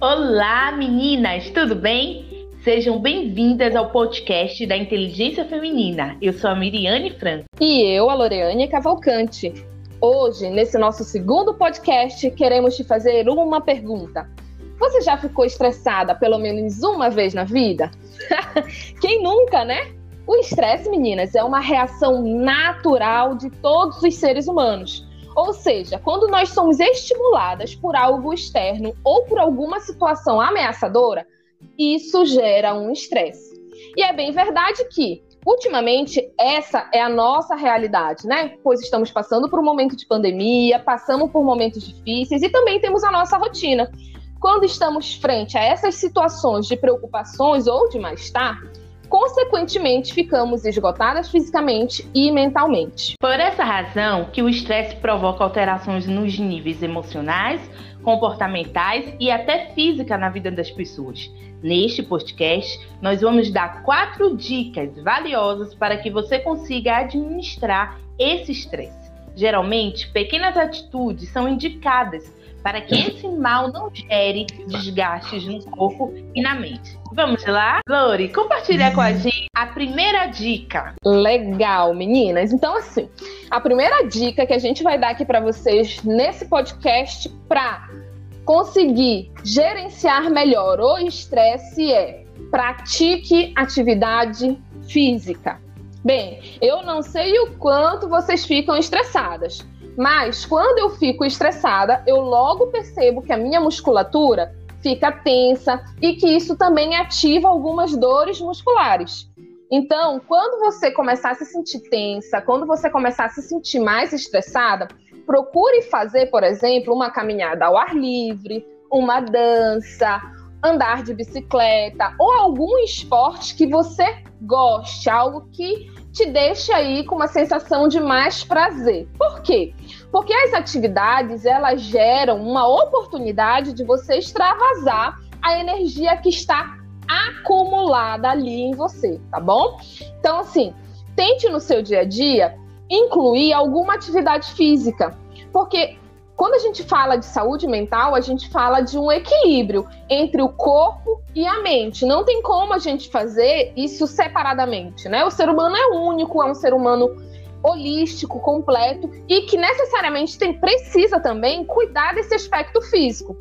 Olá, meninas, tudo bem? Sejam bem-vindas ao podcast da Inteligência Feminina. Eu sou a Miriane Franco. E eu, a Loreane Cavalcante. Hoje, nesse nosso segundo podcast, queremos te fazer uma pergunta. Você já ficou estressada pelo menos uma vez na vida? Quem nunca, né? O estresse, meninas, é uma reação natural de todos os seres humanos. Ou seja, quando nós somos estimuladas por algo externo ou por alguma situação ameaçadora, isso gera um estresse. E é bem verdade que, ultimamente, essa é a nossa realidade, né? Pois estamos passando por um momento de pandemia, passamos por momentos difíceis e também temos a nossa rotina. Quando estamos frente a essas situações de preocupações ou de mal-estar, consequentemente ficamos esgotadas fisicamente e mentalmente. Por essa razão que o estresse provoca alterações nos níveis emocionais, comportamentais e até física na vida das pessoas. Neste podcast, nós vamos dar quatro dicas valiosas para que você consiga administrar esse estresse. Geralmente, pequenas atitudes são indicadas para que esse mal não gere desgastes no corpo e na mente. Vamos lá? Lori, compartilha com a gente a primeira dica. Legal, meninas. Então, assim, a primeira dica que a gente vai dar aqui para vocês nesse podcast para conseguir gerenciar melhor o estresse é pratique atividade física. Bem, eu não sei o quanto vocês ficam estressadas, mas quando eu fico estressada, eu logo percebo que a minha musculatura fica tensa e que isso também ativa algumas dores musculares. Então, quando você começar a se sentir tensa, quando você começar a se sentir mais estressada, procure fazer, por exemplo, uma caminhada ao ar livre, uma dança, andar de bicicleta ou algum esporte que você goste, algo que te deixa aí com uma sensação de mais prazer. Por quê? Porque as atividades, elas geram uma oportunidade de você extravasar a energia que está acumulada ali em você, tá bom? Então, assim, tente no seu dia a dia incluir alguma atividade física, porque quando a gente fala de saúde mental, a gente fala de um equilíbrio entre o corpo e a mente. Não tem como a gente fazer isso separadamente, né? O ser humano é único, é um ser humano holístico, completo e que necessariamente tem, precisa também cuidar desse aspecto físico.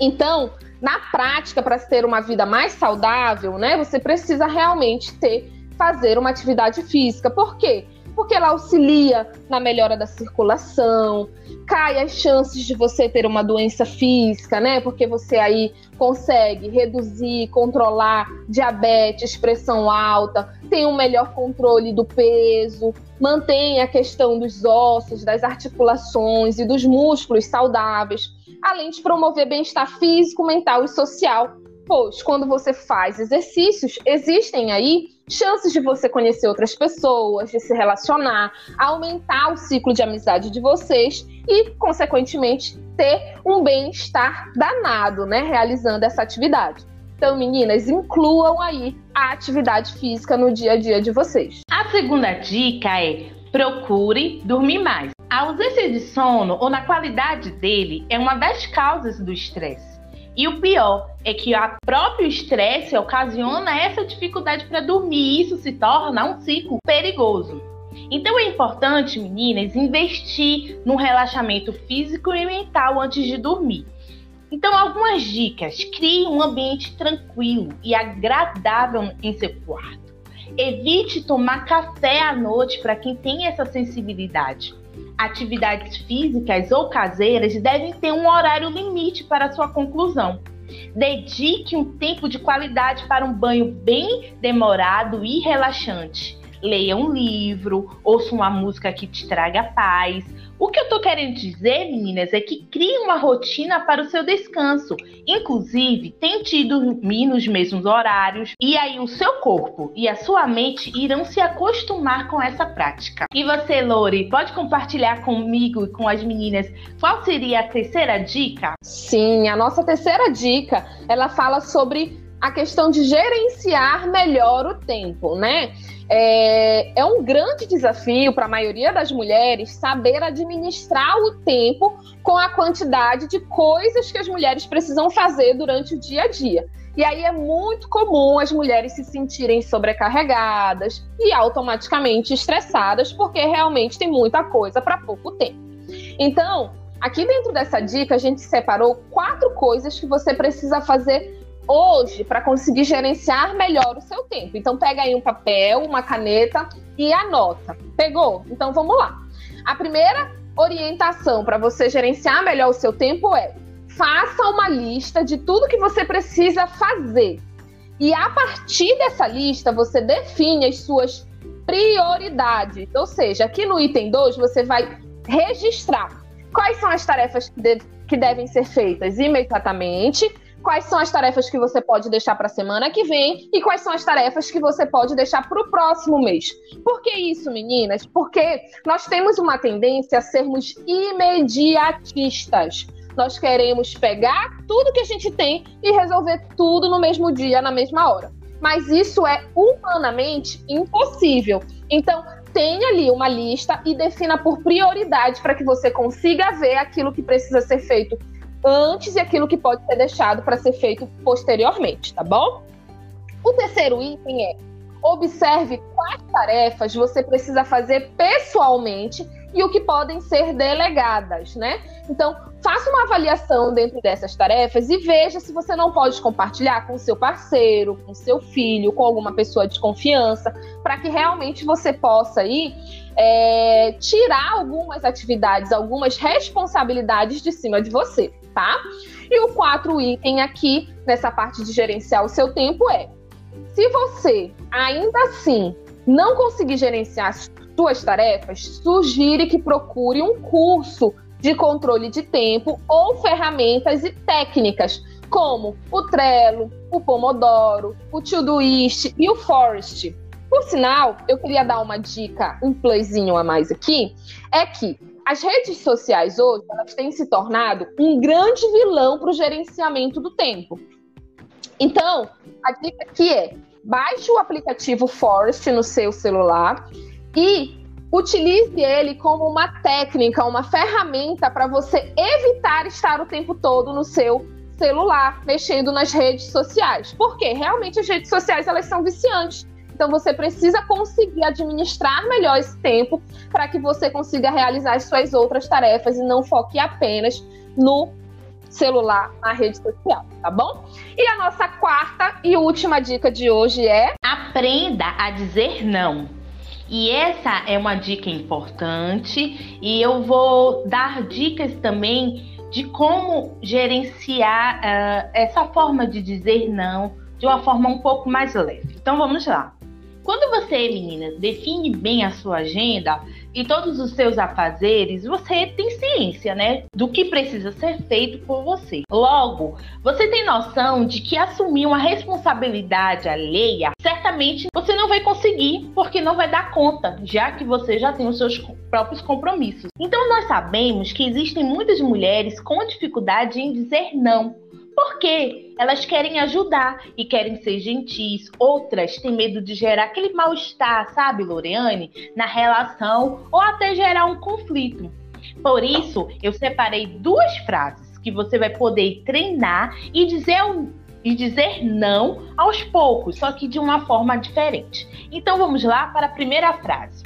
Então, na prática, para ter uma vida mais saudável, né, você precisa realmente ter fazer uma atividade física. Por quê? Porque ela auxilia na melhora da circulação, cai as chances de você ter uma doença física, né? Porque você aí consegue reduzir, controlar diabetes, pressão alta, tem um melhor controle do peso, mantém a questão dos ossos, das articulações e dos músculos saudáveis, além de promover bem-estar físico, mental e social pois quando você faz exercícios, existem aí chances de você conhecer outras pessoas, de se relacionar, aumentar o ciclo de amizade de vocês e, consequentemente, ter um bem-estar danado, né, realizando essa atividade. Então, meninas, incluam aí a atividade física no dia a dia de vocês. A segunda dica é procure dormir mais. A ausência de sono ou na qualidade dele é uma das causas do estresse. E o pior é que o próprio estresse ocasiona essa dificuldade para dormir e isso se torna um ciclo perigoso. Então é importante, meninas, investir no relaxamento físico e mental antes de dormir. Então, algumas dicas: crie um ambiente tranquilo e agradável em seu quarto. Evite tomar café à noite para quem tem essa sensibilidade atividades físicas ou caseiras devem ter um horário limite para sua conclusão. Dedique um tempo de qualidade para um banho bem demorado e relaxante. Leia um livro, ouça uma música que te traga paz, o que eu tô querendo dizer, meninas, é que crie uma rotina para o seu descanso. Inclusive, tente dormir nos mesmos horários e aí o seu corpo e a sua mente irão se acostumar com essa prática. E você, Lori, pode compartilhar comigo e com as meninas qual seria a terceira dica? Sim, a nossa terceira dica, ela fala sobre a questão de gerenciar melhor o tempo, né? É, é um grande desafio para a maioria das mulheres saber administrar o tempo com a quantidade de coisas que as mulheres precisam fazer durante o dia a dia. E aí é muito comum as mulheres se sentirem sobrecarregadas e automaticamente estressadas, porque realmente tem muita coisa para pouco tempo. Então, aqui dentro dessa dica, a gente separou quatro coisas que você precisa fazer hoje para conseguir gerenciar melhor o seu tempo. Então pega aí um papel, uma caneta e anota. Pegou? Então vamos lá. A primeira orientação para você gerenciar melhor o seu tempo é: faça uma lista de tudo que você precisa fazer. E a partir dessa lista, você define as suas prioridades. Ou seja, aqui no item 2, você vai registrar quais são as tarefas que, que devem ser feitas imediatamente quais são as tarefas que você pode deixar para a semana que vem e quais são as tarefas que você pode deixar para o próximo mês. Por que isso, meninas? Porque nós temos uma tendência a sermos imediatistas. Nós queremos pegar tudo que a gente tem e resolver tudo no mesmo dia, na mesma hora. Mas isso é humanamente impossível. Então, tenha ali uma lista e defina por prioridade para que você consiga ver aquilo que precisa ser feito antes e aquilo que pode ser deixado para ser feito posteriormente, tá bom? O terceiro item é observe quais tarefas você precisa fazer pessoalmente e o que podem ser delegadas, né? Então, faça uma avaliação dentro dessas tarefas e veja se você não pode compartilhar com seu parceiro, com seu filho, com alguma pessoa de confiança, para que realmente você possa aí é, tirar algumas atividades, algumas responsabilidades de cima de você tá? E o quarto item aqui, nessa parte de gerenciar o seu tempo, é: se você ainda assim não conseguir gerenciar suas tarefas, sugire que procure um curso de controle de tempo ou ferramentas e técnicas como o Trello, o Pomodoro, o Todoist e o Forest. Por sinal, eu queria dar uma dica, um playzinho a mais aqui, é que as redes sociais hoje elas têm se tornado um grande vilão para o gerenciamento do tempo. Então, a dica aqui é: baixe o aplicativo Forest no seu celular e utilize ele como uma técnica, uma ferramenta para você evitar estar o tempo todo no seu celular, mexendo nas redes sociais. Porque realmente as redes sociais elas são viciantes. Então você precisa conseguir administrar melhor esse tempo para que você consiga realizar as suas outras tarefas e não foque apenas no celular, na rede social, tá bom? E a nossa quarta e última dica de hoje é: aprenda a dizer não. E essa é uma dica importante e eu vou dar dicas também de como gerenciar uh, essa forma de dizer não de uma forma um pouco mais leve. Então vamos lá. Quando você, meninas, define bem a sua agenda e todos os seus afazeres, você tem ciência, né, do que precisa ser feito por você. Logo, você tem noção de que assumir uma responsabilidade alheia, certamente você não vai conseguir, porque não vai dar conta, já que você já tem os seus próprios compromissos. Então nós sabemos que existem muitas mulheres com dificuldade em dizer não porque elas querem ajudar e querem ser gentis. Outras têm medo de gerar aquele mal-estar, sabe, Loreane, na relação ou até gerar um conflito. Por isso, eu separei duas frases que você vai poder treinar e dizer um, e dizer não aos poucos, só que de uma forma diferente. Então vamos lá para a primeira frase.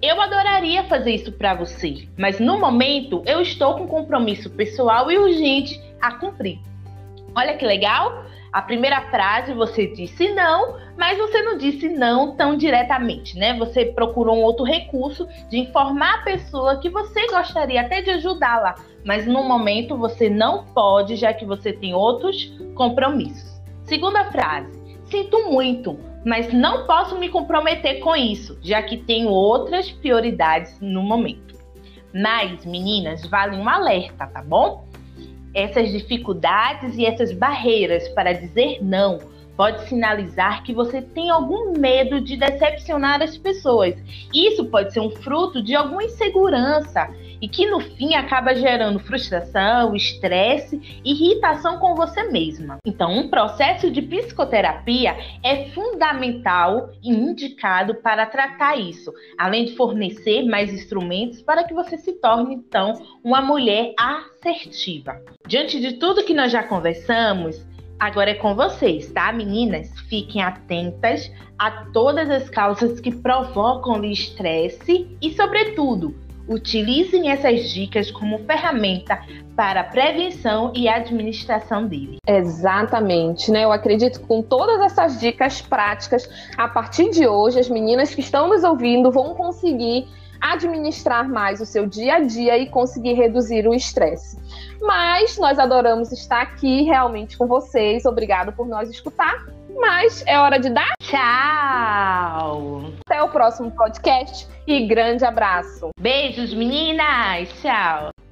Eu adoraria fazer isso para você, mas no momento eu estou com compromisso pessoal e urgente a cumprir. Olha que legal! A primeira frase você disse não, mas você não disse não tão diretamente, né? Você procurou um outro recurso de informar a pessoa que você gostaria até de ajudá-la, mas no momento você não pode, já que você tem outros compromissos. Segunda frase: sinto muito, mas não posso me comprometer com isso, já que tenho outras prioridades no momento. Mas, meninas, vale um alerta, tá bom? Essas dificuldades e essas barreiras para dizer não pode sinalizar que você tem algum medo de decepcionar as pessoas. Isso pode ser um fruto de alguma insegurança e que no fim acaba gerando frustração, estresse, irritação com você mesma. Então, um processo de psicoterapia é fundamental e indicado para tratar isso, além de fornecer mais instrumentos para que você se torne então uma mulher assertiva. Diante de tudo que nós já conversamos, Agora é com vocês, tá, meninas? Fiquem atentas a todas as causas que provocam estresse e, sobretudo, Utilizem essas dicas como ferramenta para a prevenção e administração dele. Exatamente, né? Eu acredito que com todas essas dicas práticas, a partir de hoje, as meninas que estão nos ouvindo vão conseguir administrar mais o seu dia a dia e conseguir reduzir o estresse. Mas nós adoramos estar aqui realmente com vocês. Obrigado por nos escutar. Mas é hora de dar tchau. Até o próximo podcast e grande abraço. Beijos, meninas. Tchau.